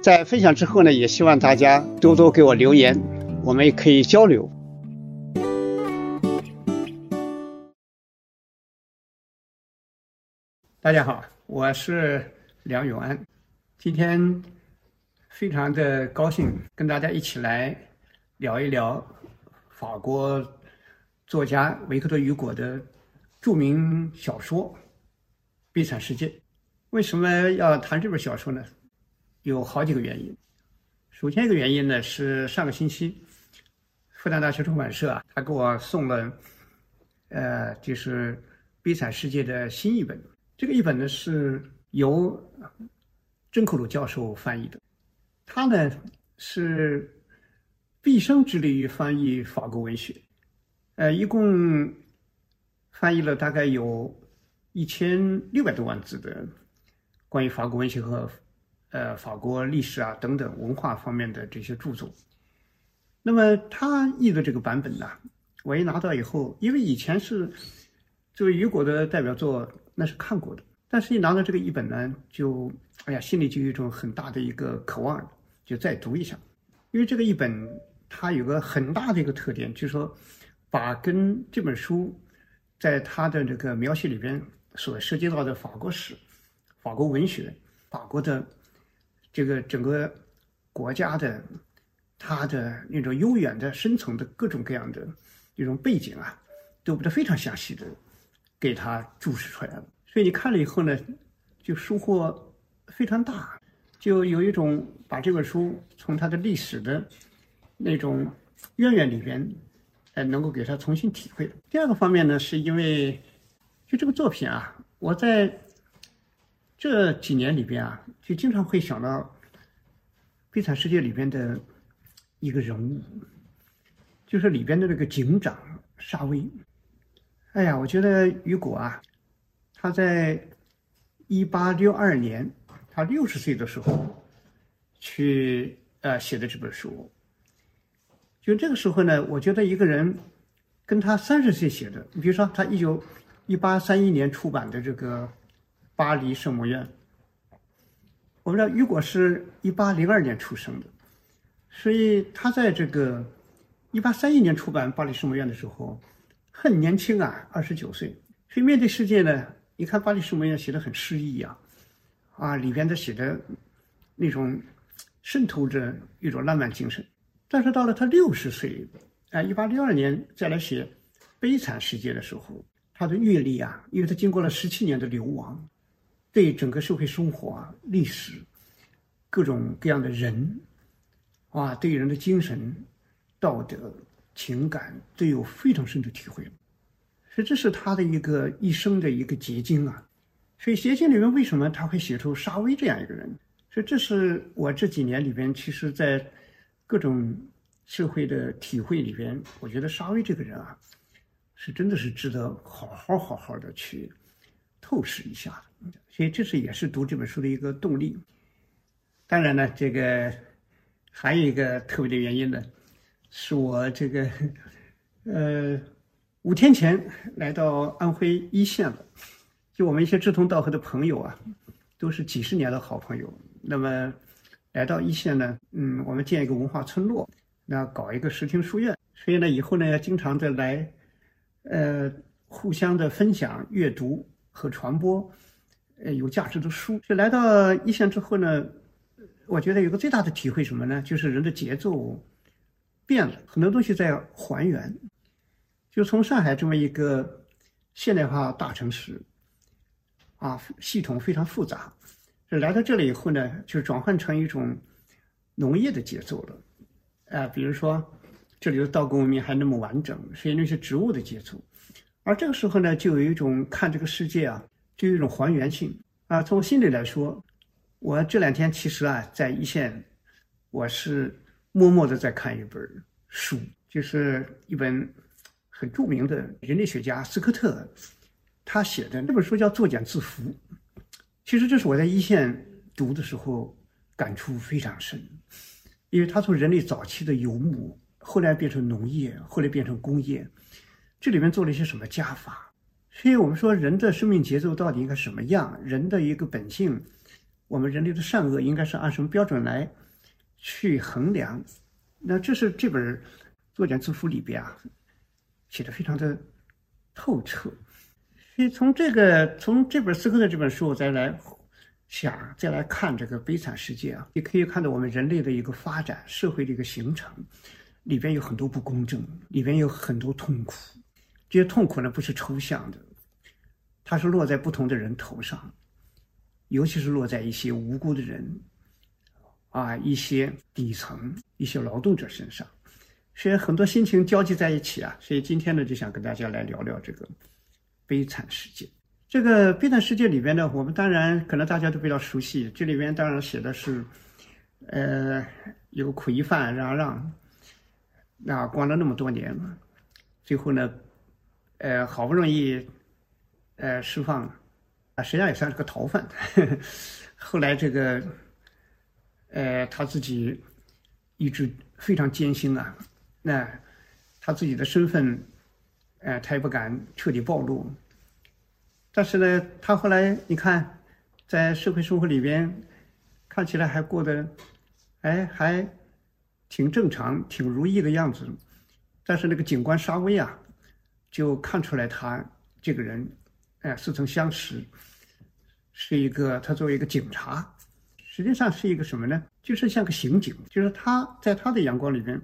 在分享之后呢，也希望大家多多给我留言，我们也可以交流。大家好，我是梁永安，今天非常的高兴跟大家一起来聊一聊法国作家维克多·雨果的著名小说《悲惨世界》。为什么要谈这本小说呢？有好几个原因。首先一个原因呢是上个星期，复旦大学出版社啊，他给我送了，呃，就是《悲惨世界》的新译本。这个译本呢是由郑克鲁教授翻译的，他呢是毕生致力于翻译法国文学，呃，一共翻译了大概有一千六百多万字的关于法国文学和。呃，法国历史啊等等文化方面的这些著作，那么他译的这个版本呢，我一拿到以后，因为以前是作为雨果的代表作，那是看过的，但是一拿到这个译本呢，就哎呀，心里就有一种很大的一个渴望，就再读一下。因为这个译本它有个很大的一个特点，就是说把跟这本书在它的这个描写里边所涉及到的法国史、法国文学、法国的。这个整个国家的它的那种悠远的深层的各种各样的这种背景啊，都把它非常详细的给他注释出来了。所以你看了以后呢，就收获非常大，就有一种把这本书从它的历史的那种渊源里边，呃，能够给他重新体会。第二个方面呢，是因为就这个作品啊，我在。这几年里边啊，就经常会想到《悲惨世界》里边的一个人物，就是里边的那个警长沙威。哎呀，我觉得雨果啊，他在一八六二年，他六十岁的时候去呃写的这本书。就这个时候呢，我觉得一个人跟他三十岁写的，你比如说他一九一八三一年出版的这个。巴黎圣母院。我们知道雨果是一八零二年出生的，所以他在这个一八三一年出版《巴黎圣母院》的时候很年轻啊，二十九岁。所以面对世界呢，你看《巴黎圣母院》写的很诗意啊，啊，里边的写的那种渗透着一种浪漫精神。但是到了他六十岁，啊，一八六二年再来写《悲惨世界》的时候，他的阅历啊，因为他经过了十七年的流亡。对整个社会生活啊、历史、各种各样的人，啊，对人的精神、道德、情感都有非常深的体会，所以这是他的一个一生的一个结晶啊。所以《结晶里面为什么他会写出沙威这样一个人？所以这是我这几年里边，其实在各种社会的体会里边，我觉得沙威这个人啊，是真的是值得好好好好的去透视一下。所以这是也是读这本书的一个动力。当然呢，这个还有一个特别的原因呢，是我这个呃五天前来到安徽一线了。就我们一些志同道合的朋友啊，都是几十年的好朋友。那么来到一线呢，嗯，我们建一个文化村落，那搞一个视听书院。所以呢，以后呢要经常的来，呃，互相的分享阅读和传播。呃，有价值的书。就来到一线之后呢，我觉得有个最大的体会什么呢？就是人的节奏变了，很多东西在还原。就从上海这么一个现代化大城市，啊，系统非常复杂，就来到这里以后呢，就转换成一种农业的节奏了。啊，比如说这里的稻谷文明还那么完整，是那些植物的节奏。而这个时候呢，就有一种看这个世界啊，就有一种还原性啊。从心里来说，我这两天其实啊，在一线，我是默默的在看一本书，就是一本很著名的人类学家斯科特他写的那本书叫《作茧自缚》。其实这是我在一线读的时候感触非常深。因为他从人类早期的游牧，后来变成农业，后来变成工业，这里面做了一些什么加法？所以我们说人的生命节奏到底应该什么样？人的一个本性，我们人类的善恶应该是按什么标准来去衡量？那这是这本《作茧自缚》里边啊写的非常的透彻。所以从这个从这本斯科特这本书我再来。想再来看这个悲惨世界啊，你可以看到我们人类的一个发展，社会的一个形成，里边有很多不公正，里边有很多痛苦。这些痛苦呢，不是抽象的，它是落在不同的人头上，尤其是落在一些无辜的人，啊，一些底层、一些劳动者身上，所以很多心情交集在一起啊。所以今天呢，就想跟大家来聊聊这个悲惨世界。这个悲惨世界里边呢，我们当然可能大家都比较熟悉。这里边当然写的是，呃，有苦役犯让让，那关了那么多年嘛，最后呢，呃，好不容易，呃，释放，啊，实际上也算是个逃犯。后来这个，呃，他自己一直非常艰辛啊，那他自己的身份，呃，他也不敢彻底暴露。但是呢，他后来你看，在社会生活里边，看起来还过得，哎，还挺正常、挺如意的样子。但是那个警官沙威啊，就看出来他这个人，哎，似曾相识，是一个他作为一个警察，实际上是一个什么呢？就是像个刑警，就是他在他的阳光里边，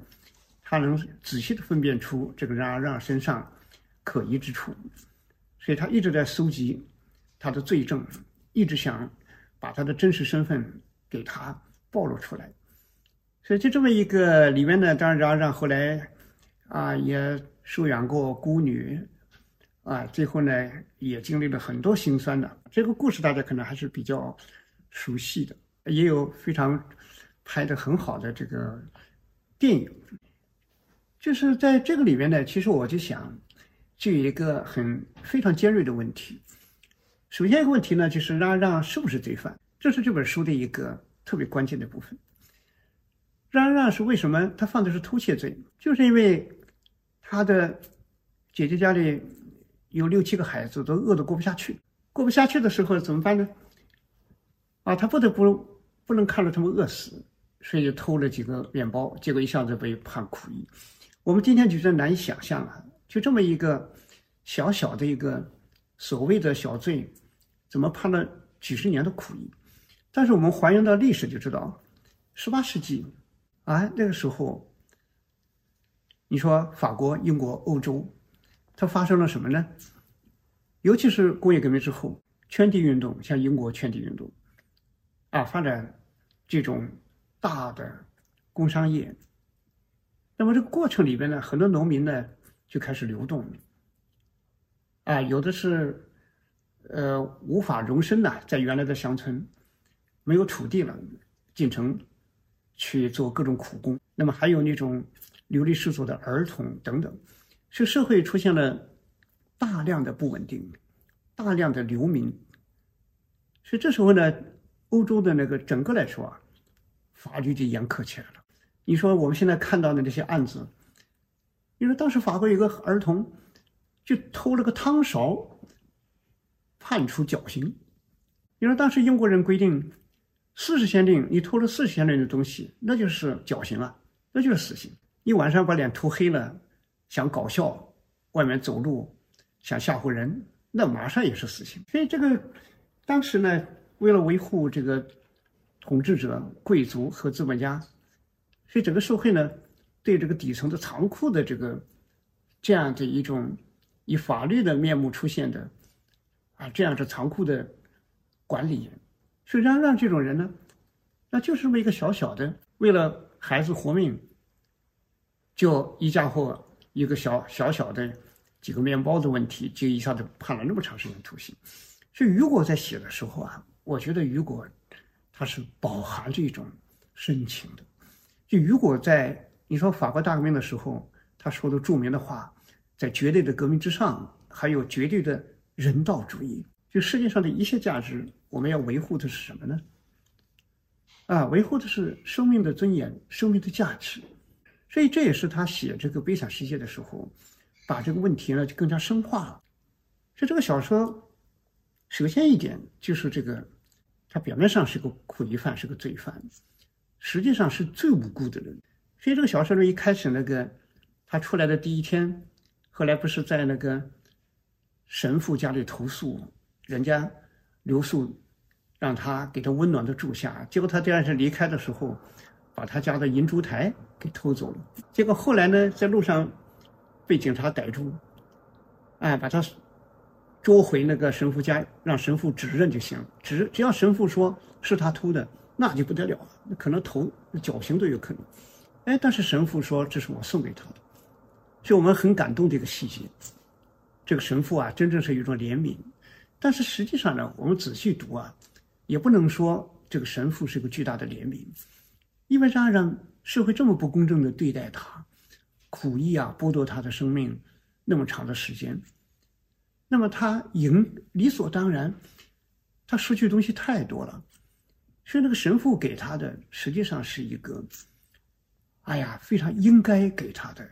他能仔细的分辨出这个让让身上可疑之处。所以他一直在搜集他的罪证，一直想把他的真实身份给他暴露出来。所以就这么一个里面呢，当然让让后来啊也收养过孤女，啊最后呢也经历了很多心酸的。这个故事大家可能还是比较熟悉的，也有非常拍的很好的这个电影。就是在这个里面呢，其实我就想。就有一个很非常尖锐的问题。首先一个问题呢，就是让让是不是罪犯？这是这本书的一个特别关键的部分。让让是为什么他犯的是偷窃罪？就是因为他的姐姐家里有六七个孩子，都饿得过不下去。过不下去的时候怎么办呢？啊，他不得不不能看着他们饿死，所以偷了几个面包，结果一下子被判苦役。我们今天觉得难以想象啊。就这么一个小小的一个所谓的小罪，怎么判了几十年的苦役？但是我们还原到历史就知道，十八世纪啊那个时候，你说法国、英国、欧洲，它发生了什么呢？尤其是工业革命之后，圈地运动，像英国圈地运动，啊，发展这种大的工商业。那么这个过程里边呢，很多农民呢。就开始流动，啊，有的是，呃，无法容身呐，在原来的乡村，没有土地了，进城去做各种苦工。那么还有那种流离失所的儿童等等，是社会出现了大量的不稳定，大量的流民。所以这时候呢，欧洲的那个整个来说啊，法律就严苛起来了。你说我们现在看到的这些案子。你说当时法国有个儿童，就偷了个汤勺，判处绞刑。你说当时英国人规定，四十先令，你偷了四十先令的东西，那就是绞刑啊，那就是死刑。你晚上把脸涂黑了，想搞笑，外面走路想吓唬人，那马上也是死刑。所以这个当时呢，为了维护这个统治者、贵族和资本家，所以整个社会呢，对这个底层的残酷的这个这样的一种以法律的面目出现的啊，这样的残酷的管理，所以让让这种人呢，那就是这么一个小小的，为了孩子活命，就一家伙一个小小小的几个面包的问题，就一下子判了那么长时间徒刑。所以雨果在写的时候啊，我觉得雨果。他是饱含着一种深情的。就雨果在你说法国大革命的时候，他说的著名的话，在绝对的革命之上，还有绝对的人道主义。就世界上的一切价值，我们要维护的是什么呢？啊，维护的是生命的尊严、生命的价值。所以这也是他写这个《悲惨世界》的时候，把这个问题呢就更加深化了。所以这个小说，首先一点就是这个。他表面上是个苦役犯，是个罪犯，实际上是最无辜的人。所以这个小说呢，一开始那个他出来的第一天，后来不是在那个神父家里投诉，人家留宿让他给他温暖的住下，结果他第二天离开的时候，把他家的银烛台给偷走了。结果后来呢，在路上被警察逮住，哎，把他。捉回那个神父家，让神父指认就行了。只只要神父说是他偷的，那就不得了了，那可能头绞刑都有可能。哎，但是神父说这是我送给他的，所以我们很感动这个细节。这个神父啊，真正是一种怜悯。但是实际上呢，我们仔细读啊，也不能说这个神父是个巨大的怜悯，因为让让社会这么不公正的对待他，苦役啊，剥夺他的生命那么长的时间。那么他赢理所当然，他失去的东西太多了，所以那个神父给他的实际上是一个，哎呀，非常应该给他的，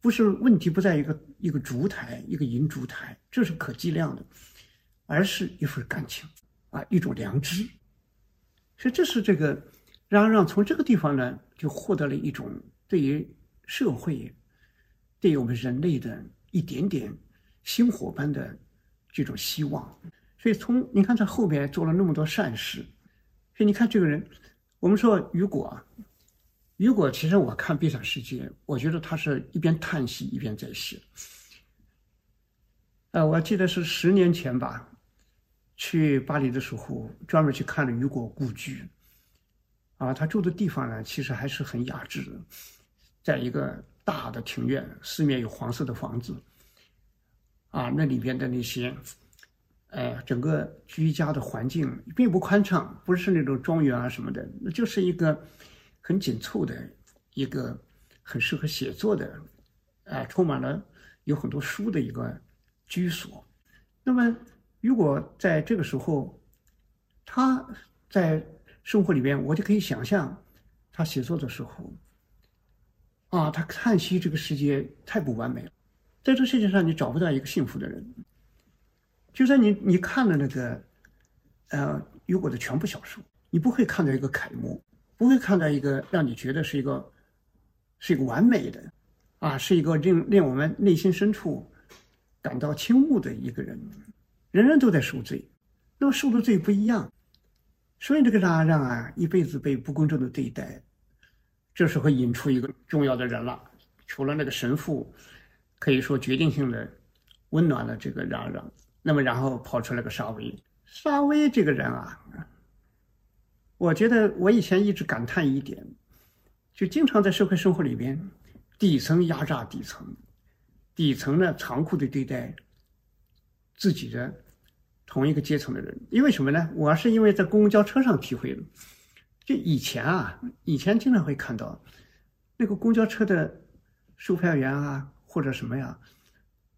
不是问题不在一个一个烛台，一个银烛台，这是可计量的，而是一份感情啊，一种良知，所以这是这个让让从这个地方呢，就获得了一种对于社会，对于我们人类的一点点。星火般的这种希望，所以从你看他后边做了那么多善事，所以你看这个人，我们说雨果，雨果其实我看《悲惨世界》，我觉得他是一边叹息一边在写。呃，我记得是十年前吧，去巴黎的时候，专门去看了雨果故居，啊，他住的地方呢，其实还是很雅致的，在一个大的庭院，四面有黄色的房子。啊，那里边的那些，哎，整个居家的环境并不宽敞，不是那种庄园啊什么的，那就是一个很紧凑的一个很适合写作的，啊，充满了有很多书的一个居所。那么，如果在这个时候，他在生活里边，我就可以想象他写作的时候，啊，他叹息这个世界太不完美了。在这世界上，你找不到一个幸福的人。就算你你看了那个，呃，雨果的全部小说，你不会看到一个楷模，不会看到一个让你觉得是一个，是一个完美的，啊，是一个令令我们内心深处感到倾慕的一个人。人人都在受罪，那么受的罪不一样，所以这个让让啊，一辈子被不公正的对待，这时候引出一个重要的人了，除了那个神父。可以说决定性的温暖了这个嚷嚷，那么然后跑出来个沙威，沙威这个人啊，我觉得我以前一直感叹一点，就经常在社会生活里边，底层压榨底层，底层呢残酷的对待自己的同一个阶层的人，因为什么呢？我是因为在公交车上体会的，就以前啊，以前经常会看到那个公交车的售票员啊。或者什么呀，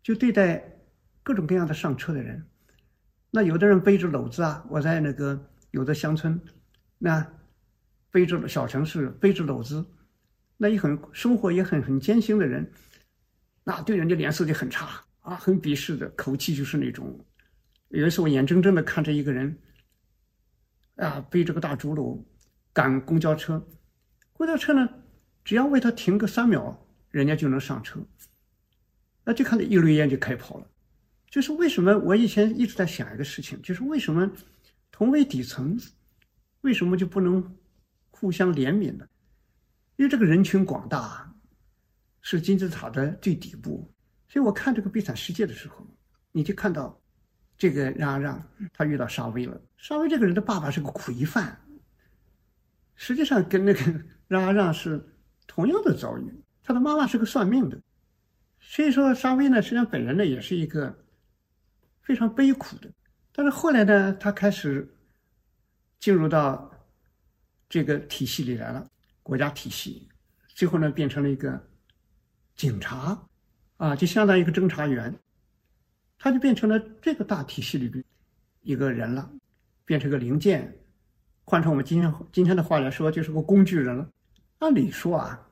就对待各种各样的上车的人，那有的人背着篓子啊，我在那个有的乡村，那背着小城市背着篓子，那也很生活也很很艰辛的人，那对人家脸色就很差啊，很鄙视的口气就是那种。有一次我眼睁睁的看着一个人，啊，背着个大竹篓赶公交车，公交车呢，只要为他停个三秒，人家就能上车。那就看到一溜烟就开跑了，就是为什么我以前一直在想一个事情，就是为什么同为底层，为什么就不能互相怜悯呢？因为这个人群广大，是金字塔的最底部。所以我看这个《悲惨世界》的时候，你就看到这个让阿让他遇到沙威了。沙威这个人的爸爸是个苦役犯，实际上跟那个让阿让是同样的遭遇。他的妈妈是个算命的，所以说沙威呢，实际上本人呢也是一个非常悲苦的。但是后来呢，他开始进入到这个体系里来了，国家体系，最后呢变成了一个警察。啊，就相当于一个侦查员，他就变成了这个大体系里边一个人了，变成个零件。换成我们今天今天的话来说，就是个工具人了。按理说啊，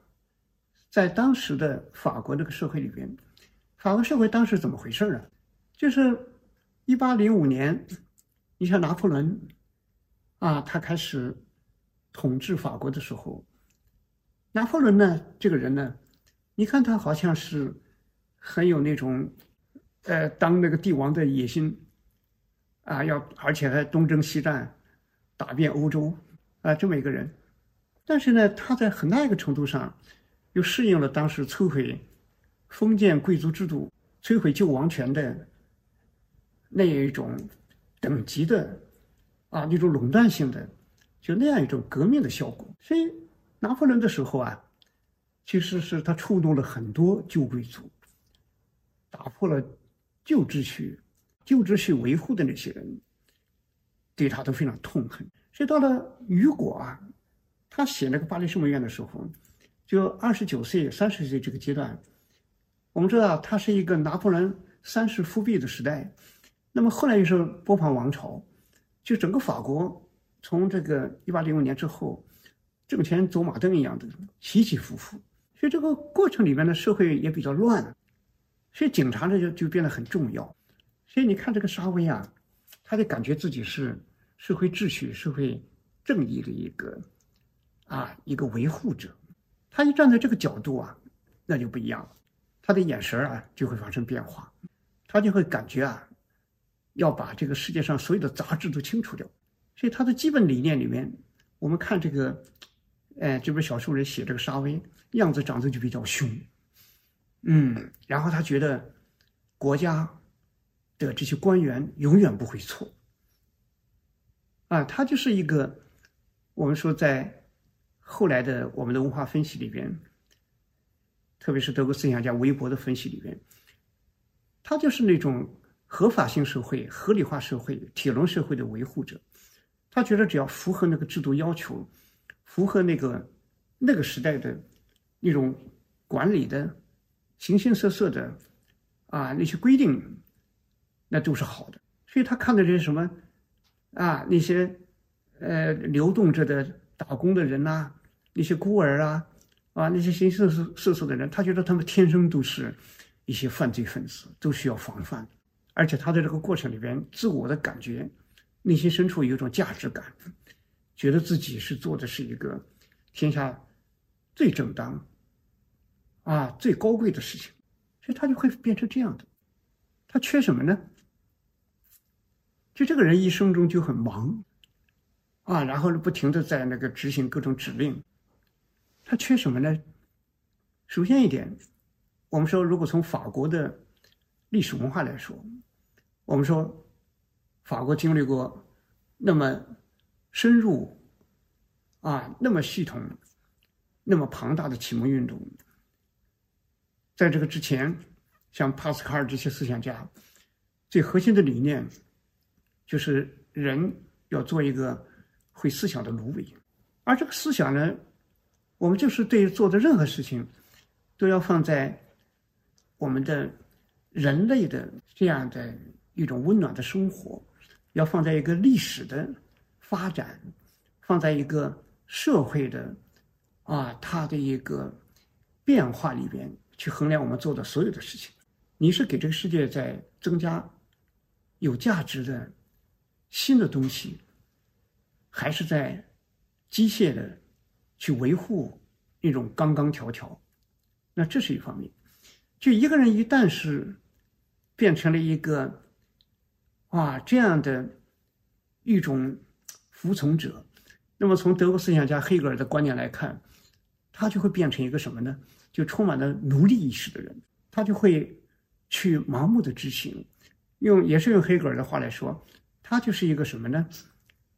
在当时的法国这个社会里边，法国社会当时怎么回事啊？就是一八零五年，你像拿破仑啊，他开始统治法国的时候，拿破仑呢，这个人呢，你看他好像是。很有那种，呃，当那个帝王的野心，啊，要而且还东征西战，打遍欧洲，啊，这么一个人。但是呢，他在很大一个程度上，又适应了当时摧毁封建贵族制度、摧毁旧王权的那一种等级的，啊，那种垄断性的，就那样一种革命的效果。所以，拿破仑的时候啊，其实是他触动了很多旧贵族。打破了旧秩序、旧秩序维护的那些人，对他都非常痛恨。所以到了雨果啊，他写那个巴黎圣母院的时候，就二十九岁、三十岁这个阶段，我们知道他是一个拿破仑三世复辟的时代。那么后来又是波旁王朝，就整个法国从这个一八零五年之后，挣钱走马灯一样的起起伏伏。所以这个过程里面的社会也比较乱。所以警察呢就就变得很重要，所以你看这个沙威啊，他就感觉自己是社会秩序、社会正义的一个啊一个维护者，他一站在这个角度啊，那就不一样了，他的眼神啊就会发生变化，他就会感觉啊，要把这个世界上所有的杂质都清除掉，所以他的基本理念里面，我们看这个，哎，这本小说里写这个沙威样子长得就比较凶。嗯，然后他觉得国家的这些官员永远不会错啊，他就是一个我们说在后来的我们的文化分析里边，特别是德国思想家韦伯的分析里边，他就是那种合法性社会、合理化社会、铁笼社会的维护者。他觉得只要符合那个制度要求，符合那个那个时代的那种管理的。形形色色的，啊，那些规定，那都是好的。所以他看到这些什么，啊，那些，呃，流动着的打工的人呐，那些孤儿啊，啊，那些形形色色色的人，他觉得他们天生都是一些犯罪分子，都需要防范。而且他在这个过程里边，自我的感觉，内心深处有一种价值感，觉得自己是做的是一个天下最正当。啊，最高贵的事情，所以他就会变成这样的。他缺什么呢？就这个人一生中就很忙，啊，然后呢，不停的在那个执行各种指令。他缺什么呢？首先一点，我们说，如果从法国的历史文化来说，我们说，法国经历过那么深入，啊，那么系统，那么庞大的启蒙运动。在这个之前，像帕斯卡尔这些思想家，最核心的理念就是人要做一个会思想的芦苇，而这个思想呢，我们就是对做的任何事情，都要放在我们的人类的这样的一种温暖的生活，要放在一个历史的发展，放在一个社会的啊它的一个变化里边。去衡量我们做的所有的事情，你是给这个世界在增加有价值的新的东西，还是在机械的去维护那种刚刚条条？那这是一方面。就一个人一旦是变成了一个啊这样的一种服从者，那么从德国思想家黑格尔的观念来看，他就会变成一个什么呢？就充满了奴隶意识的人，他就会去盲目的执行。用也是用黑格尔的话来说，他就是一个什么呢？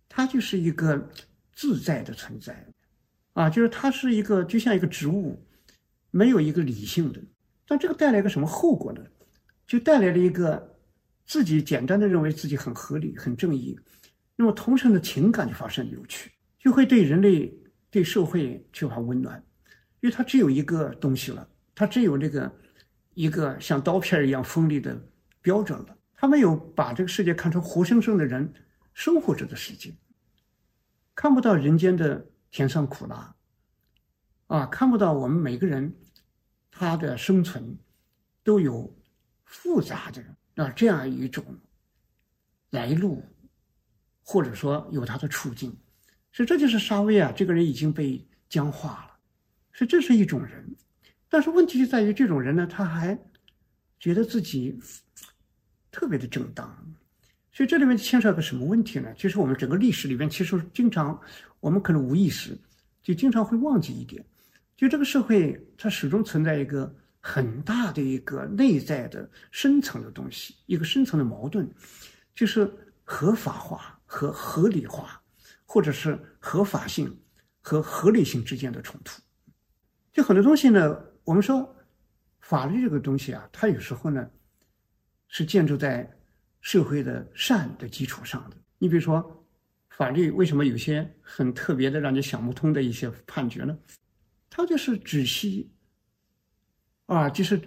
他就是一个自在的存在，啊，就是他是一个就像一个植物，没有一个理性的。但这个带来一个什么后果呢？就带来了一个自己简单的认为自己很合理、很正义，那么同城的情感就发生扭曲，就会对人类、对社会缺乏温暖，因为他只有一个东西了，他只有这个一个像刀片一样锋利的标准了。他没有把这个世界看成活生生的人生活着的世界，看不到人间的甜酸苦辣，啊，看不到我们每个人他的生存都有复杂的啊这样一种来路，或者说有他的处境，所以这就是沙威啊，这个人已经被僵化了，所以这是一种人，但是问题就在于这种人呢，他还觉得自己。特别的正当，所以这里面牵涉个什么问题呢？就是我们整个历史里面，其实经常我们可能无意识就经常会忘记一点，就这个社会它始终存在一个很大的一个内在的深层的东西，一个深层的矛盾，就是合法化和合理化，或者是合法性和合理性之间的冲突。就很多东西呢，我们说法律这个东西啊，它有时候呢。是建筑在社会的善的基础上的。你比如说，法律为什么有些很特别的、让你想不通的一些判决呢？它就是只析啊，就是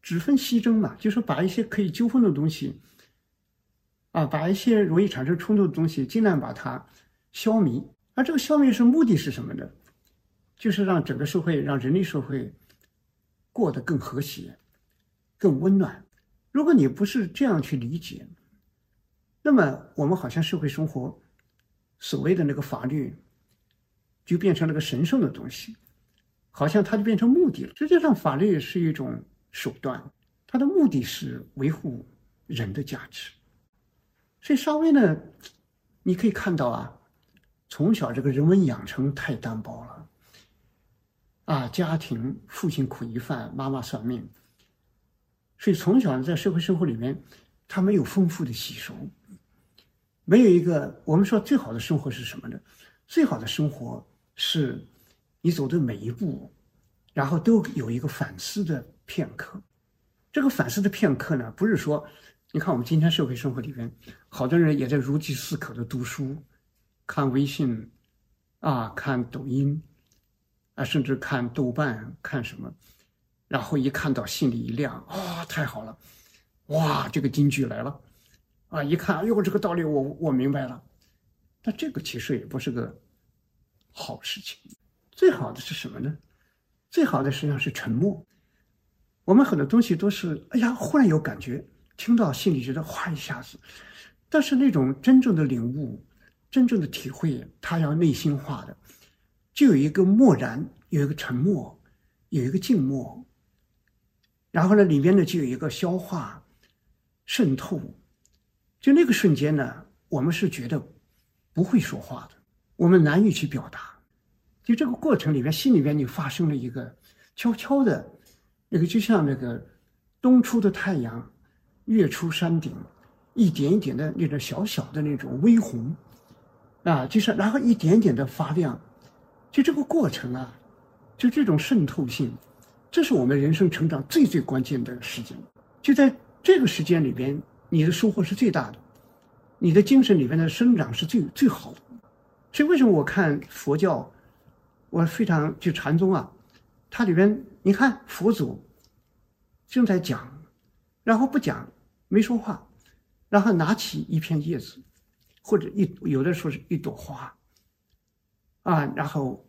只分析争嘛，就是把一些可以纠纷的东西啊，把一些容易产生冲突的东西，尽量把它消弭。而这个消弭是目的是什么呢？就是让整个社会、让人类社会过得更和谐、更温暖。如果你不是这样去理解，那么我们好像社会生活所谓的那个法律，就变成了个神圣的东西，好像它就变成目的了。实际上，法律是一种手段，它的目的是维护人的价值。所以，稍微呢，你可以看到啊，从小这个人文养成太单薄了，啊，家庭父亲苦一饭，妈妈算命。所以从小在社会生活里面，他没有丰富的吸收，没有一个我们说最好的生活是什么呢？最好的生活是，你走的每一步，然后都有一个反思的片刻。这个反思的片刻呢，不是说，你看我们今天社会生活里面，好多人也在如饥似渴的读书，看微信，啊，看抖音，啊，甚至看豆瓣，看什么。然后一看到心里一亮啊，太好了，哇，这个金句来了，啊，一看，哎呦，这个道理我我明白了。但这个其实也不是个好事情。最好的是什么呢？最好的实际上是沉默。我们很多东西都是，哎呀，忽然有感觉，听到心里觉得哗一下子。但是那种真正的领悟、真正的体会，它要内心化的，就有一个默然，有一个沉默，有一个静默。然后呢，里面呢就有一个消化、渗透，就那个瞬间呢，我们是觉得不会说话的，我们难以去表达。就这个过程里面，心里面就发生了一个悄悄的，那个就像那个东出的太阳跃出山顶，一点一点的那种小小的那种微红，啊，就是然后一点点的发亮，就这个过程啊，就这种渗透性。这是我们人生成长最最关键的时间，就在这个时间里边，你的收获是最大的，你的精神里面的生长是最最好的。所以为什么我看佛教，我非常就禅宗啊，它里边你看佛祖正在讲，然后不讲，没说话，然后拿起一片叶子，或者一有的说是一朵花，啊，然后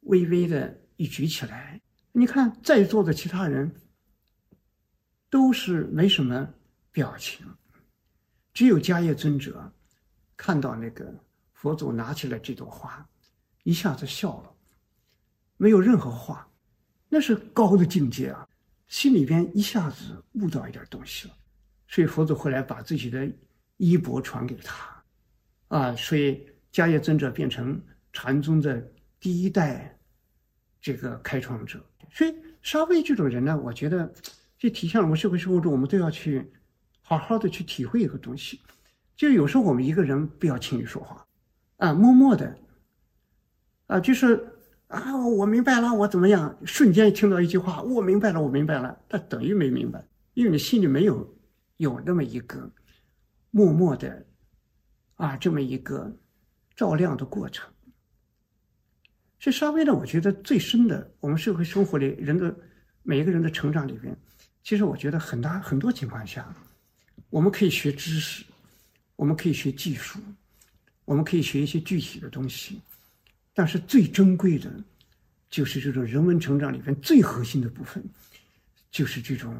微微的一举起来。你看，在座的其他人都是没什么表情，只有迦叶尊者看到那个佛祖拿起了这朵花，一下子笑了，没有任何话，那是高的境界啊！心里边一下子悟到一点东西了，所以佛祖后来把自己的衣钵传给他，啊，所以迦叶尊者变成禅宗的第一代这个开创者。所以沙威这种人呢，我觉得就体现了我们社会生活中，我们都要去好好的去体会一个东西，就有时候我们一个人不要轻易说话，啊，默默的，啊，就是啊，我明白了，我怎么样？瞬间听到一句话，我明白了，我明白了，但等于没明白，因为你心里没有有那么一个默默的。啊，这么一个照亮的过程，这稍微呢，我觉得最深的，我们社会生活里人的每一个人的成长里边，其实我觉得很大很多情况下，我们可以学知识，我们可以学技术，我们可以学一些具体的东西，但是最珍贵的，就是这种人文成长里边最核心的部分，就是这种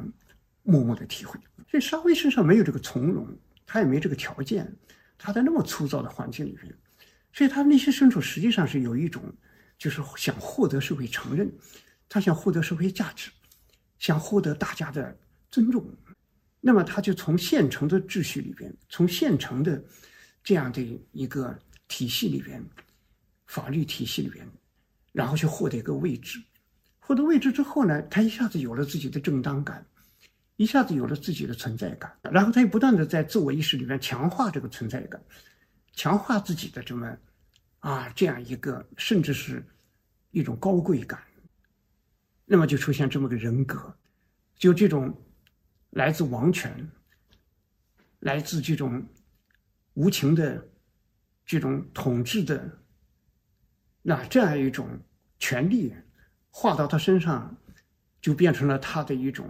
默默的体会。所以沙威身上没有这个从容，他也没这个条件。他在那么粗糙的环境里边，所以他内心深处实际上是有一种，就是想获得社会承认，他想获得社会价值，想获得大家的尊重。那么他就从现成的秩序里边，从现成的这样的一个体系里边，法律体系里边，然后去获得一个位置。获得位置之后呢，他一下子有了自己的正当感。一下子有了自己的存在感，然后他又不断的在自我意识里面强化这个存在感，强化自己的这么啊这样一个甚至是一种高贵感，那么就出现这么个人格，就这种来自王权、来自这种无情的这种统治的那这样一种权利，化到他身上，就变成了他的一种。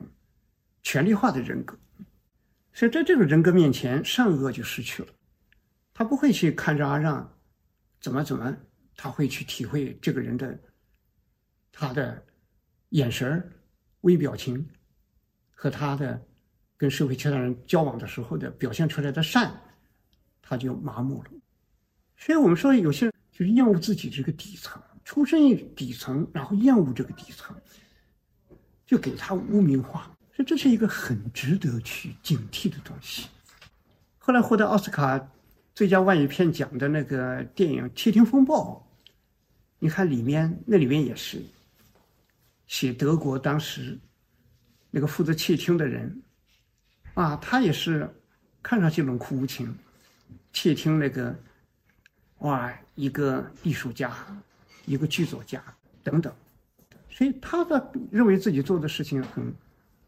权力化的人格，所以在这种人格面前，善恶就失去了。他不会去看着阿让怎么怎么，他会去体会这个人的他的眼神微表情和他的跟社会其他人交往的时候的表现出来的善，他就麻木了。所以我们说，有些人就是厌恶自己这个底层，出身于底层，然后厌恶这个底层，就给他污名化。所以这是一个很值得去警惕的东西。后来获得奥斯卡最佳外语片奖的那个电影《窃听风暴》，你看里面那里面也是写德国当时那个负责窃听的人啊，他也是看上去冷酷无情，窃听那个哇一个艺术家、一个剧作家等等，所以他的认为自己做的事情很。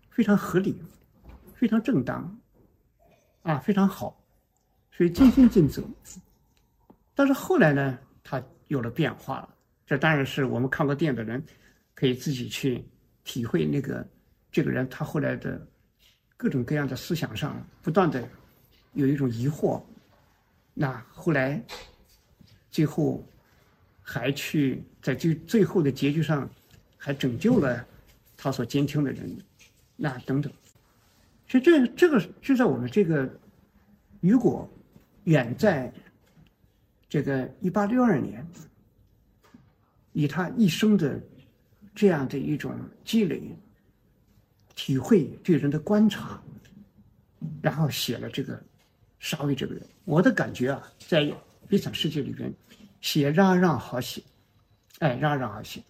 非常合理，非常正当，啊，非常好，所以尽心尽责。但是后来呢，他有了变化了。这当然是我们看过电影的人可以自己去体会那个这个人他后来的各种各样的思想上不断的有一种疑惑。那后来最后还去在最最后的结局上还拯救了他所监听的人。那等等，所以这这个就在我们这个雨果远在这个一八六二年，以他一生的这样的一种积累、体会、对人的观察，然后写了这个沙威这个人。我的感觉啊，在《悲惨世界》里边写让让好写，哎，让让好写。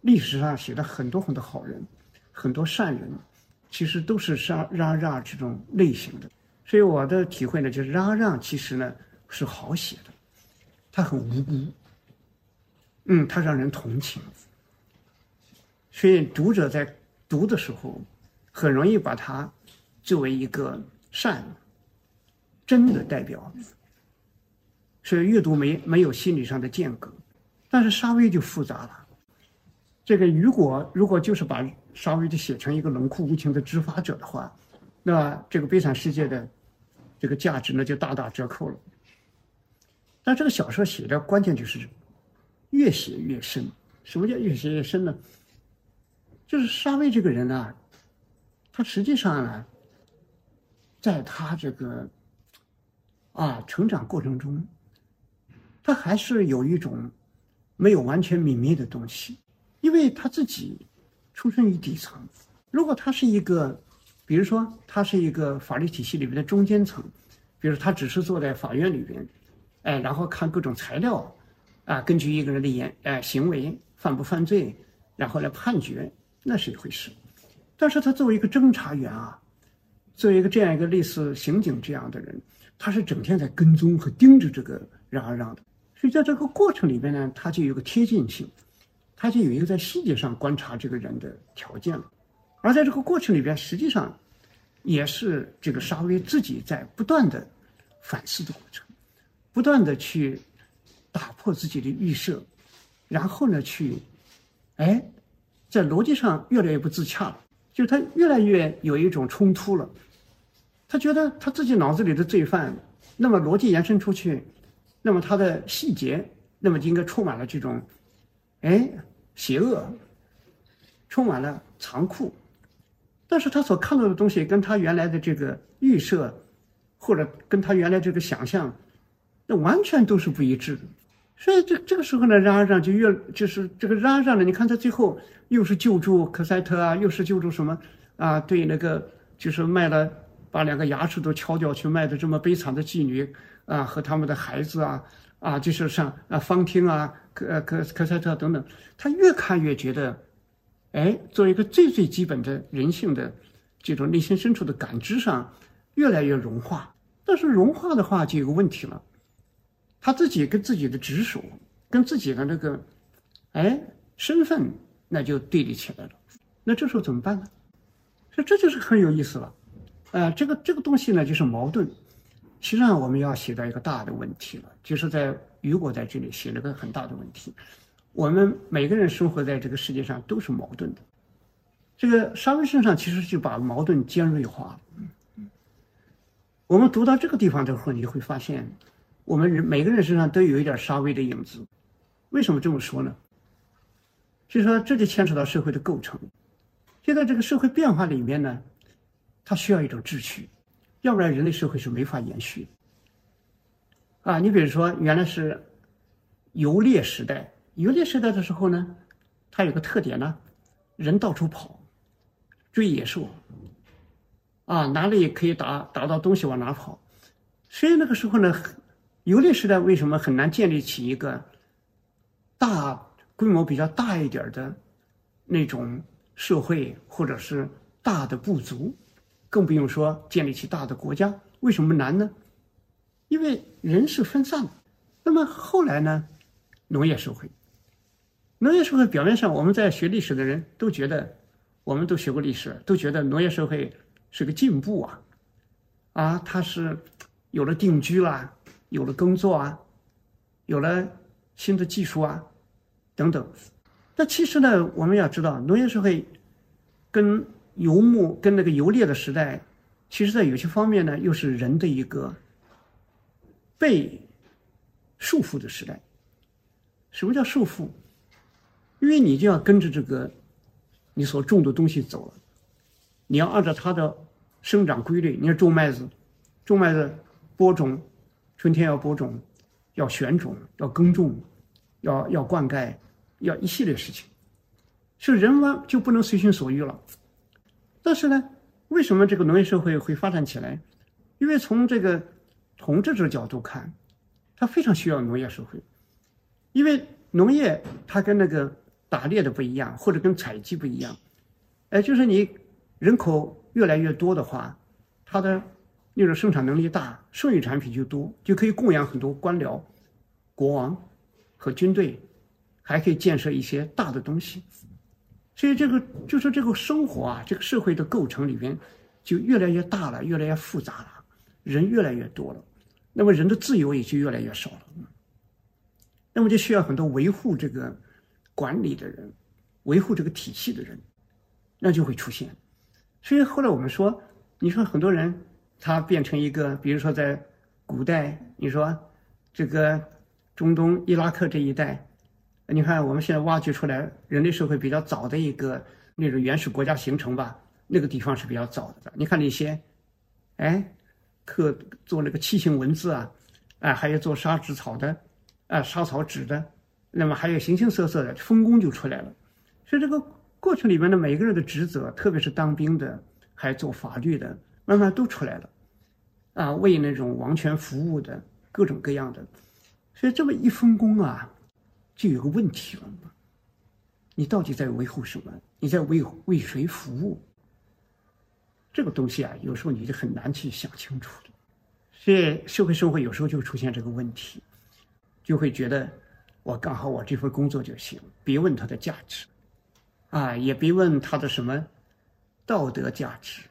历史上写了很多很多好人，很多善人。其实都是让让让这种类型的，所以我的体会呢，就是让让其实呢是好写的，他很无辜，嗯，他让人同情，所以读者在读的时候，很容易把它作为一个善、真的代表，所以阅读没没有心理上的间隔，但是稍微就复杂了。这个雨果如果就是把稍微的写成一个冷酷无情的执法者的话，那这个悲惨世界的这个价值呢就大打折扣了。但这个小说写的关键就是越写越深。什么叫越写越深呢？就是沙威这个人呢，他实际上呢，在他这个啊成长过程中，他还是有一种没有完全泯灭的东西，因为他自己。出生于底层，如果他是一个，比如说他是一个法律体系里面的中间层，比如他只是坐在法院里边，哎，然后看各种材料，啊，根据一个人的言呃行为犯不犯罪，然后来判决，那是一回事。但是他作为一个侦查员啊，作为一个这样一个类似刑警这样的人，他是整天在跟踪和盯着这个让啊让的。所以在这个过程里边呢，他就有个贴近性，他就有一个在细节上观察这个人的条件了。而在这个过程里边，实际上也是这个沙威自己在不断的反思的过程，不断的去打破自己的预设，然后呢，去哎，在逻辑上越来越不自洽了，就是他越来越有一种冲突了。他觉得他自己脑子里的罪犯，那么逻辑延伸出去，那么他的细节，那么就应该充满了这种哎邪恶，充满了残酷。但是他所看到的东西跟他原来的这个预设，或者跟他原来这个想象，那完全都是不一致的。所以这这个时候呢，让啊让就越就是这个让啊让呢，你看他最后又是救助科赛特啊，又是救助什么啊？对那个就是卖了把两个牙齿都敲掉去卖的这么悲惨的妓女啊，和他们的孩子啊啊，就是像啊方汀啊科科科赛特等等，他越看越觉得。哎，做一个最最基本的人性的这种内心深处的感知上，越来越融化。但是融化的话就有个问题了，他自己跟自己的直属，跟自己的那个，哎，身份那就对立起来了。那这时候怎么办呢？所以这就是很有意思了。呃，这个这个东西呢就是矛盾。实际上我们要写到一个大的问题了，就是在雨果在这里写了个很大的问题。我们每个人生活在这个世界上都是矛盾的，这个沙威身上其实就把矛盾尖锐化了。我们读到这个地方的时候，你会发现，我们人每个人身上都有一点沙威的影子。为什么这么说呢？就说这就牵扯到社会的构成。现在这个社会变化里面呢，它需要一种秩序，要不然人类社会是没法延续。啊，你比如说，原来是游猎时代。游猎时代的时候呢，它有个特点呢，人到处跑，追野兽，啊，哪里可以打打到东西往哪跑。所以那个时候呢，游猎时代为什么很难建立起一个大规模比较大一点的那种社会，或者是大的部族，更不用说建立起大的国家。为什么难呢？因为人是分散的。那么后来呢，农业社会。农业社会表面上，我们在学历史的人都觉得，我们都学过历史，都觉得农业社会是个进步啊，啊，它是有了定居啦，有了工作啊，有了新的技术啊，等等。那其实呢，我们要知道，农业社会跟游牧、跟那个游猎的时代，其实在有些方面呢，又是人的一个被束缚的时代。什么叫束缚？因为你就要跟着这个你所种的东西走了，你要按照它的生长规律。你要种麦子，种麦子播种，春天要播种，要选种，要耕种，要要灌溉，要一系列事情。所以人们就不能随心所欲了。但是呢，为什么这个农业社会会发展起来？因为从这个统治者角度看，他非常需要农业社会，因为农业它跟那个。打猎的不一样，或者跟采集不一样，哎，就是你人口越来越多的话，它的就是生产能力大，剩余产品就多，就可以供养很多官僚、国王和军队，还可以建设一些大的东西。所以这个就是这个生活啊，这个社会的构成里边就越来越大了，越来越复杂了，人越来越多了，那么人的自由也就越来越少了，那么就需要很多维护这个。管理的人，维护这个体系的人，那就会出现。所以后来我们说，你说很多人它变成一个，比如说在古代，你说这个中东伊拉克这一带，你看我们现在挖掘出来人类社会比较早的一个那种原始国家形成吧，那个地方是比较早的。你看那些，哎，刻做那个器形文字啊，啊，还有做沙纸草的，啊，沙草纸的。那么还有形形色色的分工就出来了，所以这个过程里面的每个人的职责，特别是当兵的，还做法律的，慢慢都出来了，啊，为那种王权服务的各种各样的，所以这么一分工啊，就有个问题了嘛。你到底在维护什么？你在为为谁服务？这个东西啊，有时候你就很难去想清楚的。所以社会生活有时候就出现这个问题，就会觉得我干好我这份工作就行，别问它的价值，啊，也别问它的什么道德价值，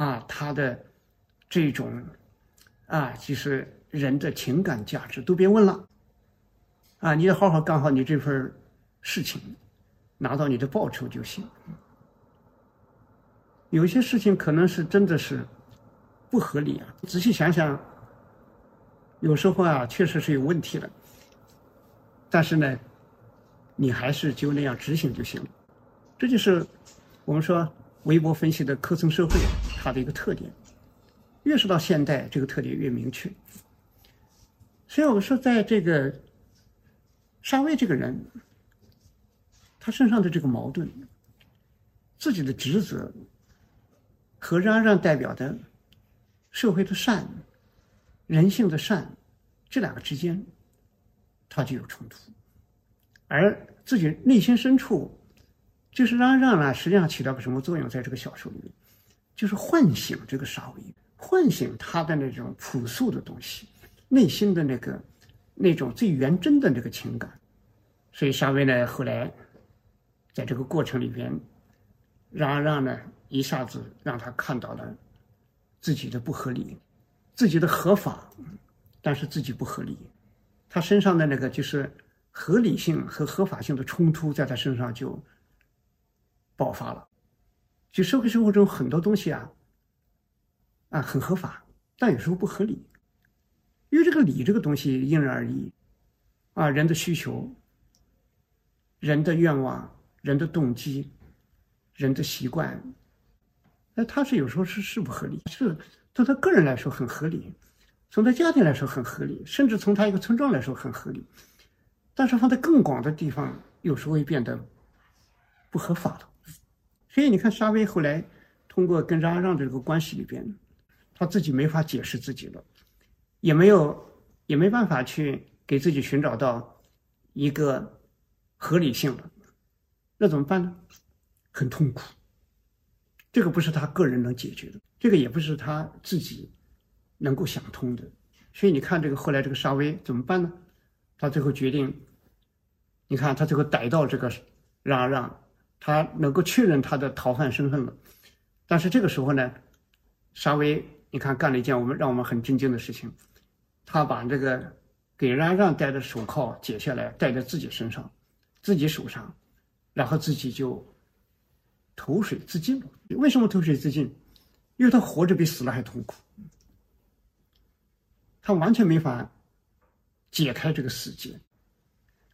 啊，他的这种啊，就是人的情感价值都别问了，啊，你得好好干好你这份事情，拿到你的报酬就行。有些事情可能是真的是。不合理啊！仔细想想，有时候啊，确实是有问题的。但是呢，你还是就那样执行就行了。这就是我们说微博分析的科层社会它的一个特点。越是到现代，这个特点越明确。所以我们说，在这个沙威这个人，他身上的这个矛盾、自己的职责和嚷嚷代表的。社会的善，人性的善，这两个之间，它就有冲突，而自己内心深处，就是让让呢，实际上起到个什么作用？在这个小说里面，就是唤醒这个沙威，唤醒他的那种朴素的东西，内心的那个那种最原真的那个情感。所以沙威呢，后来在这个过程里边，让让呢，一下子让他看到了。自己的不合理，自己的合法，但是自己不合理，他身上的那个就是合理性和合法性的冲突，在他身上就爆发了。就社会生活中很多东西啊，啊很合法，但有时候不合理，因为这个理这个东西因人而异，啊人的需求、人的愿望、人的动机、人的习惯。那他是有时候是是不合理，是从他个人来说很合理，从他家庭来说很合理，甚至从他一个村庄来说很合理，但是放在更广的地方，有时候会变得不合法了。所以你看，沙威后来通过跟让让的这个关系里边，他自己没法解释自己了，也没有也没办法去给自己寻找到一个合理性了，那怎么办呢？很痛苦。这个不是他个人能解决的，这个也不是他自己能够想通的，所以你看这个后来这个沙威怎么办呢？他最后决定，你看他最后逮到这个让让，他能够确认他的逃犯身份了，但是这个时候呢，沙威你看干了一件我们让我们很震惊的事情，他把这个给让让戴的手铐解下来戴在自己身上，自己手上，然后自己就。投水自尽了。为什么投水自尽？因为他活着比死了还痛苦，他完全没法解开这个死结，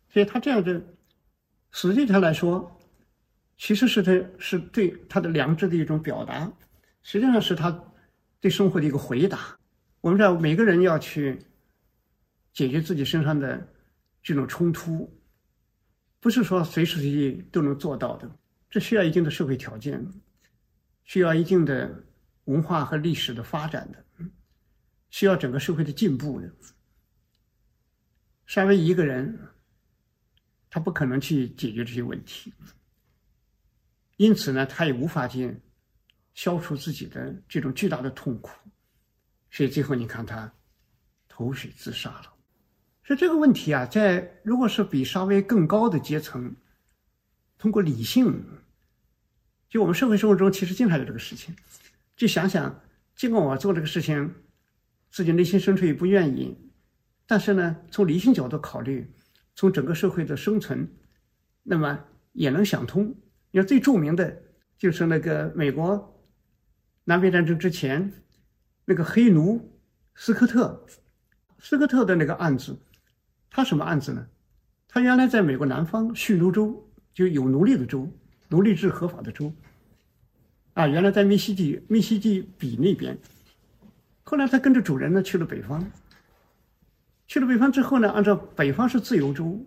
所以他这样的实际上来说，其实是他是对他的良知的一种表达，实际上是他对生活的一个回答。我们知道，每个人要去解决自己身上的这种冲突，不是说随时随地都能做到的。这需要一定的社会条件，需要一定的文化和历史的发展的，需要整个社会的进步的。沙威一个人，他不可能去解决这些问题，因此呢，他也无法去消除自己的这种巨大的痛苦，所以最后你看他投水自杀了。所以这个问题啊，在如果是比稍微更高的阶层。通过理性，就我们社会生活中其实经常有这个事情，就想想，尽管我做这个事情，自己内心深处也不愿意，但是呢，从理性角度考虑，从整个社会的生存，那么也能想通。你看最著名的，就是那个美国南北战争之前，那个黑奴斯科特，斯科特的那个案子，他什么案子呢？他原来在美国南方蓄奴州。就有奴隶的州，奴隶制合法的州，啊，原来在密西西密西西比那边，后来他跟着主人呢去了北方，去了北方之后呢，按照北方是自由州，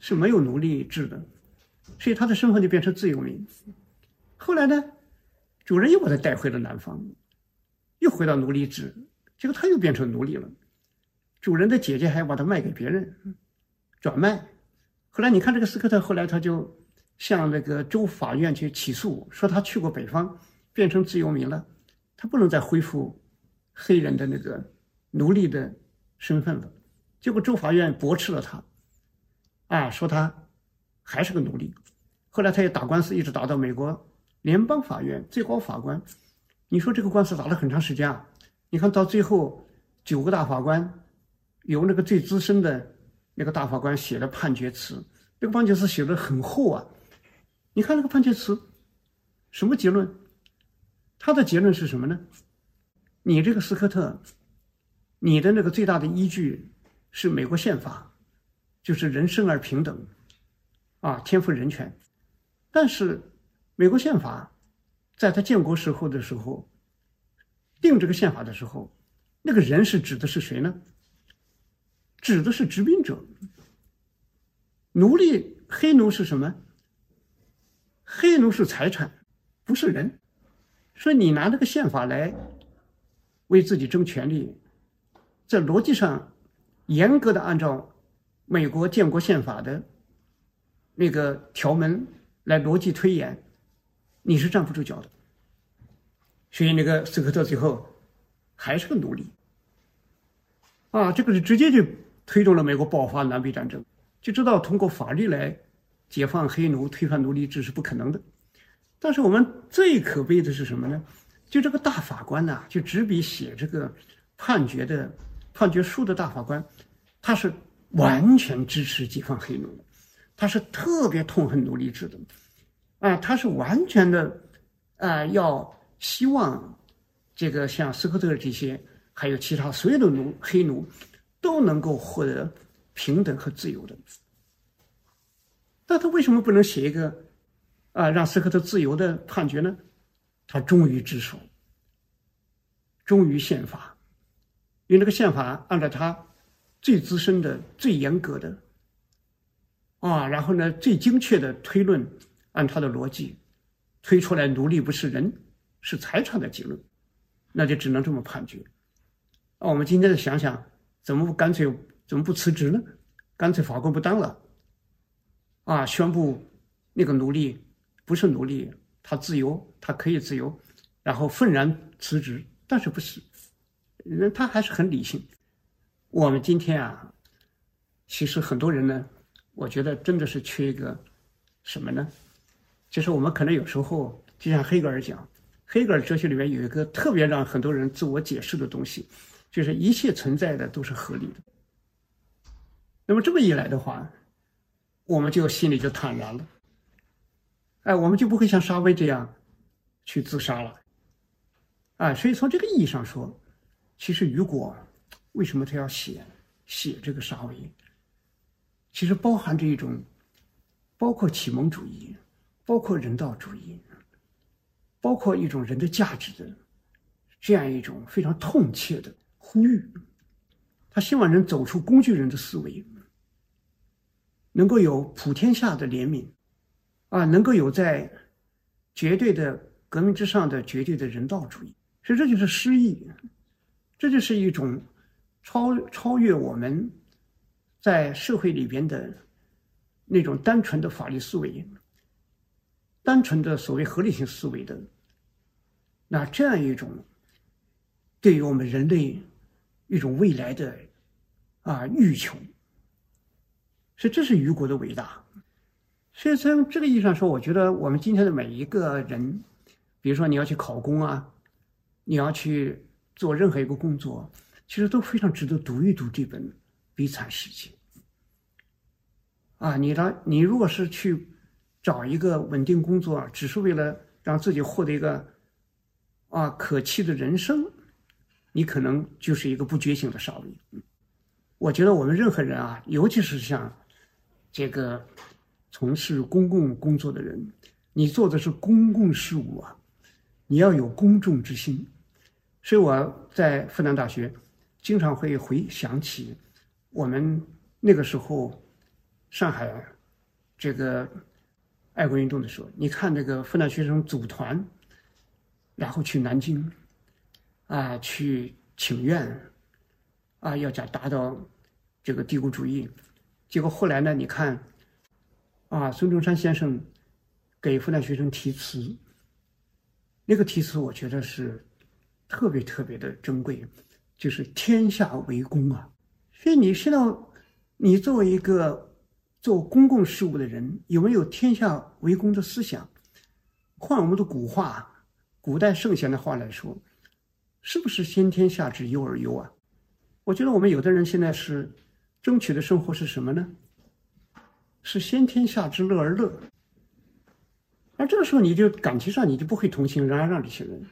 是没有奴隶制的，所以他的身份就变成自由民。后来呢，主人又把他带回了南方，又回到奴隶制，结果他又变成奴隶了，主人的姐姐还把他卖给别人。转卖。后来你看这个斯科特，后来他就向那个州法院去起诉，说他去过北方，变成自由民了，他不能再恢复黑人的那个奴隶的身份了。结果州法院驳斥了他，啊，说他还是个奴隶。后来他也打官司，一直打到美国联邦法院最高法官。你说这个官司打了很长时间啊？你看到最后九个大法官，由那个最资深的那个大法官写的判决词，这个判决词写的很厚啊。你看那个判决词，什么结论？他的结论是什么呢？你这个斯科特，你的那个最大的依据是美国宪法，就是人生而平等，啊，天赋人权。但是，美国宪法在他建国时候的时候定这个宪法的时候，那个人是指的是谁呢？指的是殖民者。奴隶黑奴是什么？黑奴是财产，不是人。所以你拿这个宪法来为自己争权利，在逻辑上严格的按照美国建国宪法的那个条文。来逻辑推演，你是站不住脚的。所以那个斯科特最后还是个奴隶啊！这个是直接就推动了美国爆发南北战争，就知道通过法律来解放黑奴、推翻奴隶制是不可能的。但是我们最可悲的是什么呢？就这个大法官呐，就执笔写这个判决的判决书的大法官，他是完全支持解放黑奴的。他是特别痛恨奴隶制的，啊，他是完全的，啊，要希望这个像斯科特这些，还有其他所有的奴黑奴，都能够获得平等和自由的。那他为什么不能写一个啊让斯科特自由的判决呢？他忠于职守，忠于宪法，因为这个宪法按照他最资深的、最严格的。啊，然后呢，最精确的推论，按他的逻辑推出来，奴隶不是人，是财产的结论，那就只能这么判决。那我们今天再想想，怎么不干脆怎么不辞职呢？干脆法官不当了，啊，宣布那个奴隶不是奴隶，他自由，他可以自由，然后愤然辞职。但是不是，那他还是很理性。我们今天啊，其实很多人呢。我觉得真的是缺一个什么呢？就是我们可能有时候就像黑格尔讲，黑格尔哲学里面有一个特别让很多人自我解释的东西，就是一切存在的都是合理的。那么这么一来的话，我们就心里就坦然了，哎，我们就不会像沙威这样去自杀了，啊，所以从这个意义上说，其实雨果为什么他要写写这个沙威？其实包含着一种，包括启蒙主义，包括人道主义，包括一种人的价值的这样一种非常痛切的呼吁。他希望人走出工具人的思维，能够有普天下的怜悯，啊，能够有在绝对的革命之上的绝对的人道主义。所以这就是诗意，这就是一种超超越我们。在社会里边的那种单纯的法律思维、单纯的所谓合理性思维的，那这样一种对于我们人类一种未来的啊欲求，所以这是雨果的伟大。所以从这个意义上说，我觉得我们今天的每一个人，比如说你要去考公啊，你要去做任何一个工作，其实都非常值得读一读这本《悲惨世界》。啊，你的你如果是去找一个稳定工作，只是为了让自己获得一个啊可期的人生，你可能就是一个不觉醒的少女。我觉得我们任何人啊，尤其是像这个从事公共工作的人，你做的是公共事务啊，你要有公众之心。所以我在复旦大学经常会回想起我们那个时候。上海这个爱国运动的时候，你看这个复旦学生组团，然后去南京，啊，去请愿，啊，要讲达到这个帝国主义，结果后来呢，你看，啊，孙中山先生给复旦学生题词，那个题词我觉得是特别特别的珍贵，就是“天下为公”啊。所以你现在，你作为一个做公共事务的人，有没有“天下为公”的思想？换我们的古话，古代圣贤的话来说，是不是“先天下之忧而忧”啊？我觉得我们有的人现在是争取的生活是什么呢？是“先天下之乐而乐”。而这个时候，你就感情上你就不会同情让让这些人，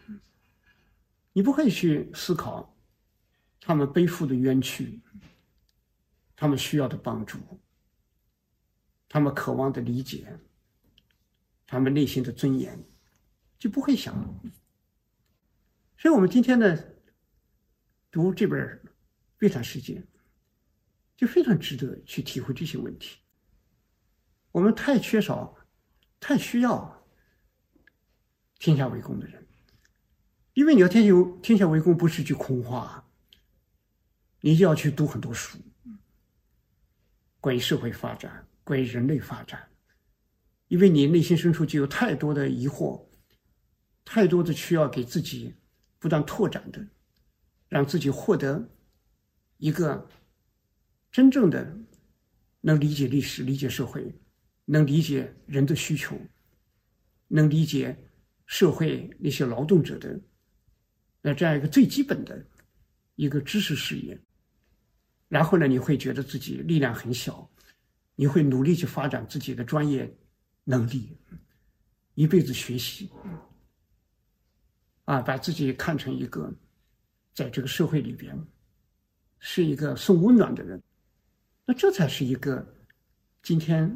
你不会去思考他们背负的冤屈，他们需要的帮助，他们渴望的理解。他们内心的尊严就不会想，所以我们今天呢，读这本《悲惨世界》，就非常值得去体会这些问题。我们太缺少，太需要天下为公的人，因为你要天下天下为公，不是句空话，你就要去读很多书，关于社会发展，关于人类发展。因为你内心深处就有太多的疑惑，太多的需要给自己不断拓展的，让自己获得一个真正的能理解历史、理解社会、能理解人的需求、能理解社会那些劳动者的那这样一个最基本的一个知识视野。然后呢，你会觉得自己力量很小，你会努力去发展自己的专业。能力，一辈子学习，啊，把自己看成一个，在这个社会里边，是一个送温暖的人，那这才是一个今天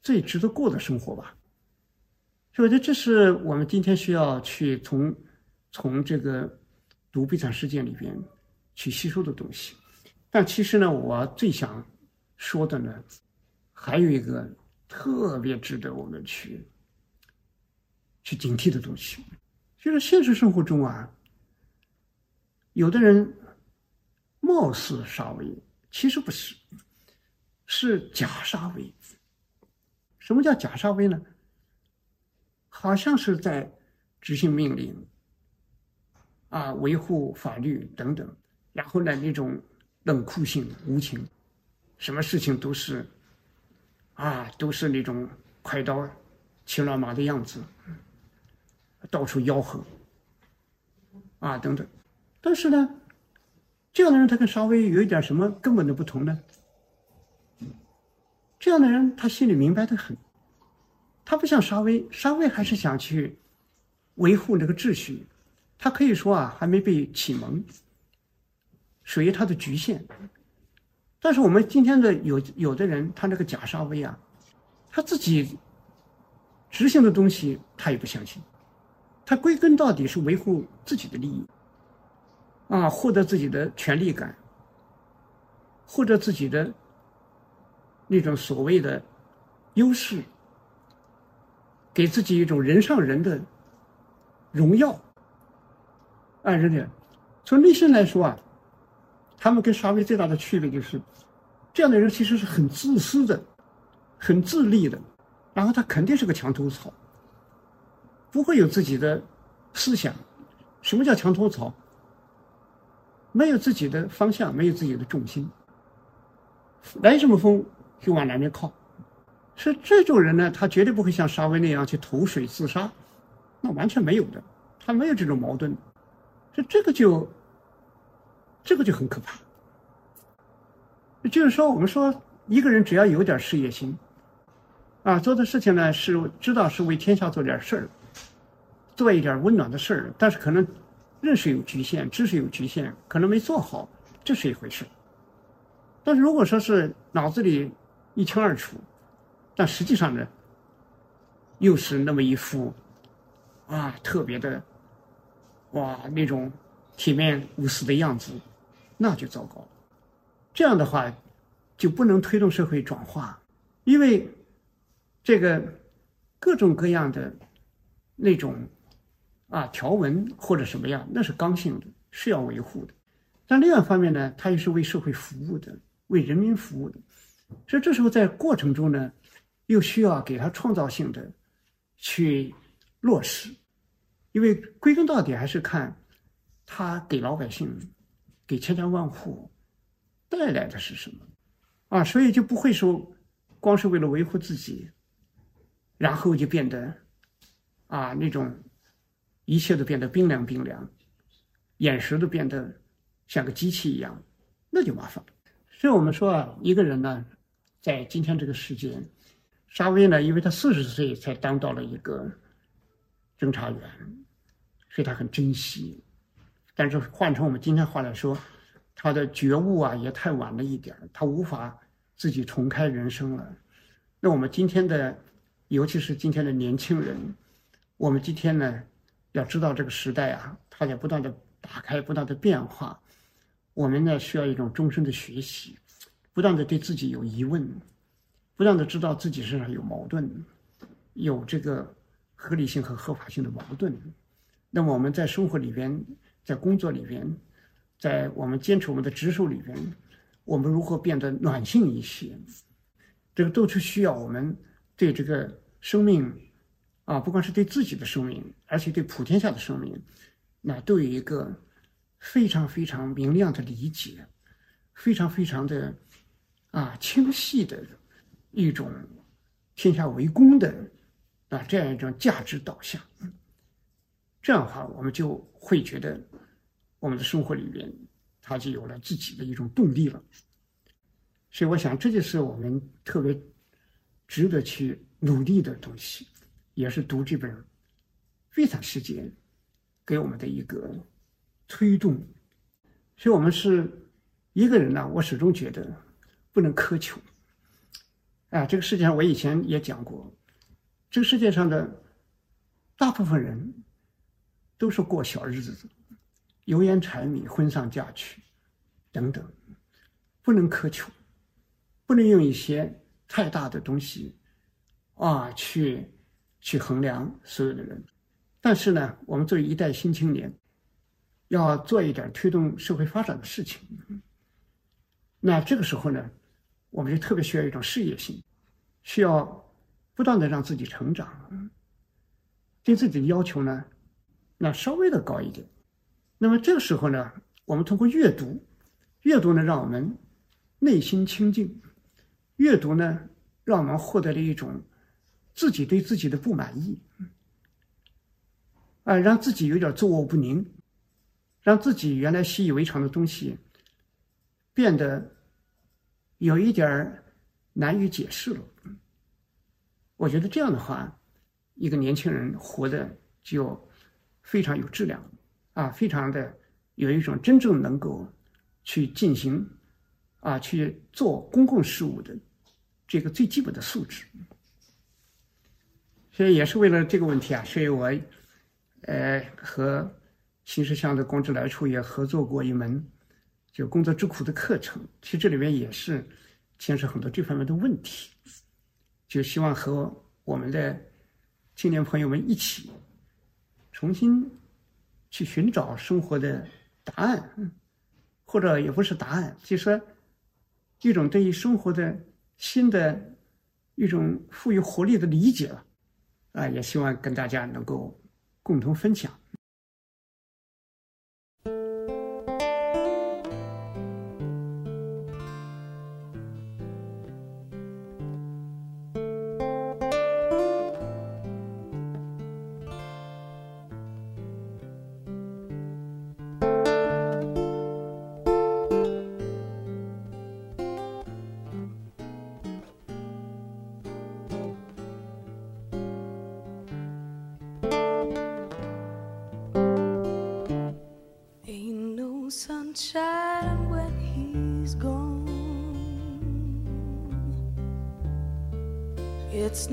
最值得过的生活吧。所以，我觉得这是我们今天需要去从从这个读悲惨事件里边去吸收的东西。但其实呢，我最想说的呢，还有一个。特别值得我们去去警惕的东西，就是现实生活中啊，有的人貌似杀威，其实不是，是假杀威。什么叫假杀威呢？好像是在执行命令，啊，维护法律等等，然后呢，那种冷酷性、无情，什么事情都是。啊，都是那种快刀骑乱马的样子，到处吆喝，啊，等等。但是呢，这样的人他跟沙威有一点什么根本的不同呢？这样的人他心里明白的很，他不像沙威，沙威还是想去维护那个秩序，他可以说啊，还没被启蒙，属于他的局限。但是我们今天的有有的人，他那个假杀威啊，他自己执行的东西他也不相信，他归根到底是维护自己的利益，啊，获得自己的权利感，获得自己的那种所谓的优势，给自己一种人上人的荣耀，啊，人家从内心来说啊。他们跟沙威最大的区别就是，这样的人其实是很自私的，很自利的，然后他肯定是个墙头草，不会有自己的思想。什么叫墙头草？没有自己的方向，没有自己的重心，来什么风就往哪边靠。是这种人呢，他绝对不会像沙威那样去投水自杀，那完全没有的，他没有这种矛盾。所以这个就。这个就很可怕。就是说，我们说一个人只要有点事业心，啊，做的事情呢是知道是为天下做点事儿，做一点温暖的事儿，但是可能认识有局限，知识有局限，可能没做好，这是一回事。但是如果说是脑子里一清二楚，但实际上呢，又是那么一副啊特别的哇那种体面无私的样子。那就糟糕了，这样的话就不能推动社会转化，因为这个各种各样的那种啊条文或者什么样，那是刚性的，是要维护的。但另外一方面呢，它又是为社会服务的，为人民服务的。所以这时候在过程中呢，又需要给他创造性的去落实，因为归根到底还是看他给老百姓、给千家万户带来的是什么啊，所以就不会说光是为了维护自己，然后就变得啊那种一切都变得冰凉冰凉，眼神都变得像个机器一样，那就麻烦了。所以我们说啊，一个人呢，在今天这个世界，沙威呢，因为他四十岁才当到了一个侦查员，所以他很珍惜。但是换成我们今天话来说，他的觉悟啊也太晚了一点他无法自己重开人生了。那我们今天的，尤其是今天的年轻人，我们今天呢，要知道这个时代啊，它在不断的打开，不断的变化。我们呢需要一种终身的学习，不断的对自己有疑问，不断的知道自己身上有矛盾，有这个合理性和合法性的矛盾。那么我们在生活里边，在工作里边，在我们坚持我们的职守里边，我们如何变得暖性一些？这个都是需要我们对这个生命啊，不光是对自己的生命，而且对普天下的生命，那都有一个。非常非常明亮的理解，非常非常的啊清晰的一种天下为公的啊这样一种价值导向，这样的话我们就会觉得我们的生活里边它就有了自己的一种动力了。所以我想这就是我们特别值得去努力的东西，也是读这本《悲惨世界》给我们的一个。推动，所以我们是一个人呢。我始终觉得不能苛求。啊，这个世界上我以前也讲过，这个世界上的大部分人都是过小日子的，油盐柴米婚丧嫁娶等等，不能苛求，不能用一些太大的东西啊去去衡量所有的人。但是呢，我们作为一代新青年。要做一点推动社会发展的事情，那这个时候呢，我们就特别需要一种事业心，需要不断的让自己成长，对自己的要求呢，那稍微的高一点。那么这个时候呢，我们通过阅读，阅读呢让我们内心清净，阅读呢让我们获得了一种自己对自己的不满意，啊，让自己有点坐卧不宁。让自己原来习以为常的东西变得有一点难以解释了。我觉得这样的话，一个年轻人活的就非常有质量啊，非常的有一种真正能够去进行啊去做公共事务的这个最基本的素质。所以也是为了这个问题啊，所以我呃和。新世相的光之来处也合作过一门就工作之苦的课程，其实这里面也是牵涉很多这方面的问题，就希望和我们的青年朋友们一起重新去寻找生活的答案，或者也不是答案，就是一种对于生活的新的一种赋予活力的理解了，啊，也希望跟大家能够共同分享。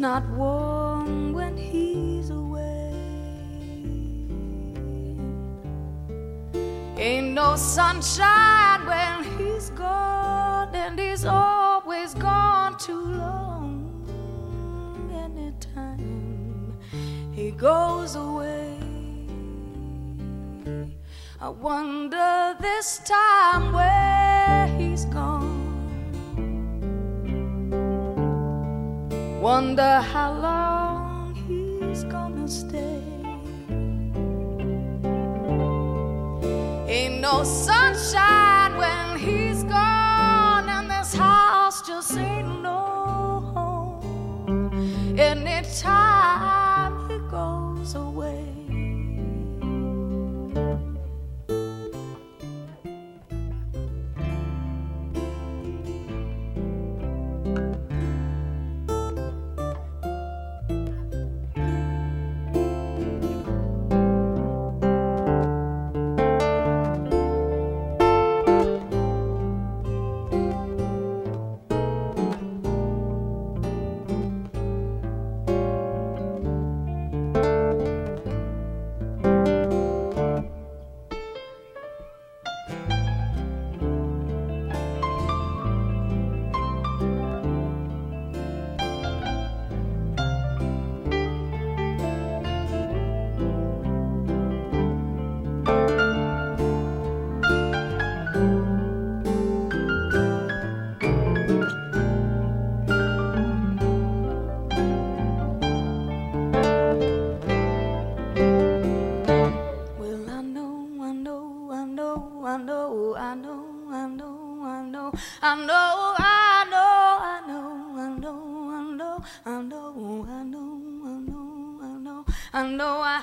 Not warm when he's away. Ain't no sunshine when he's gone, and he's always gone too long. Anytime he goes away, I wonder this time where he's gone. Wonder how long he's gonna stay. Ain't no sunshine no, I